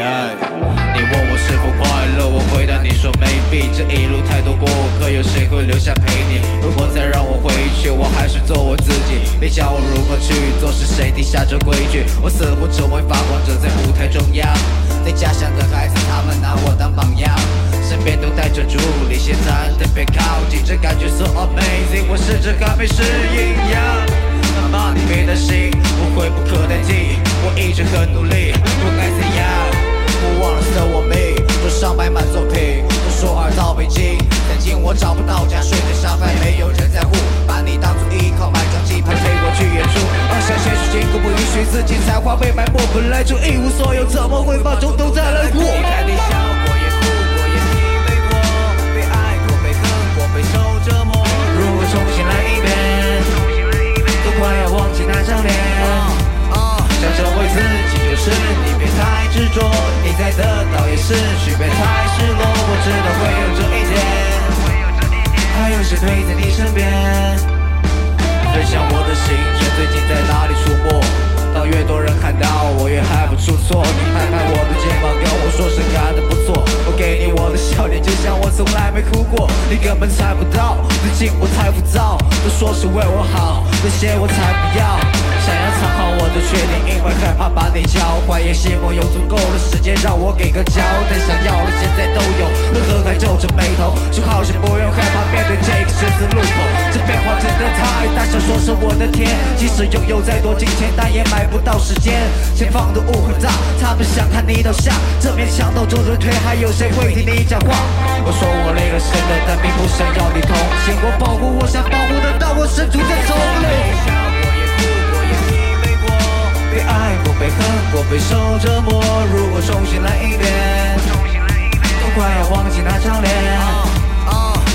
你问我是否快乐，我回答你说 maybe。这一路太多过客，有谁会留下陪你？如果再让我回去，我还是做我自己。别教我如何去做，是谁定下这规矩？我似乎成为发光，者在舞台中央。在家乡的孩子，他们拿我当榜样。身边都带着助理，现在特别靠近，这感觉 so amazing，我甚至还没适应。Yeah，妈妈你别担心，我会不可代替，我一直很努力，不该。的，我命，桌上摆满作品，都说二到北京，但今我找不到家，睡在沙发，没有人在乎，把你当作依靠，买张机票陪我去演出，梦想现实禁锢，不允许自己才华被埋没，本来就一无所有，怎么会把从头再来过？陪在你身边？分享我的心愿，最近在哪里出没？当越多人看到我，越害不出错。你拍拍我的肩膀，跟我说声干得不错。我给你我的笑脸，就像我从来没哭过。你根本猜不到，最近我太浮躁，都说是为我好，那些我才不要。想要藏好我的缺点，因为害怕把你教坏，也希望有足够的时间让我给个交代。想要的现在都有，为何还皱着眉头？就好像不用害怕面对这个说是我的天。即使拥有再多金钱，但也买不到时间。前方的雾很大，他们想看你倒下，这面墙都走着退，还有谁会听你讲话？我说我累了，真的，但并不想要你同情。我保护我想保护的，但我身处在丛林。被爱过，被恨过，备受折磨。如果重新来一遍，都快要忘记那张脸。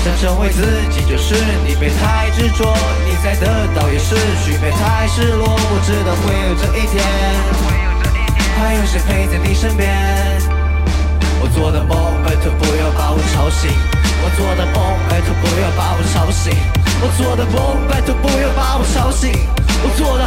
想成为自己，就是你别太执着，你在得到也失去，别太失落。我知道会有这一天，还有谁陪在你身边？我做的梦，拜托不要把我吵醒。我做的梦，拜托不要把我吵醒。我做的梦，拜托不要把我吵醒。我做的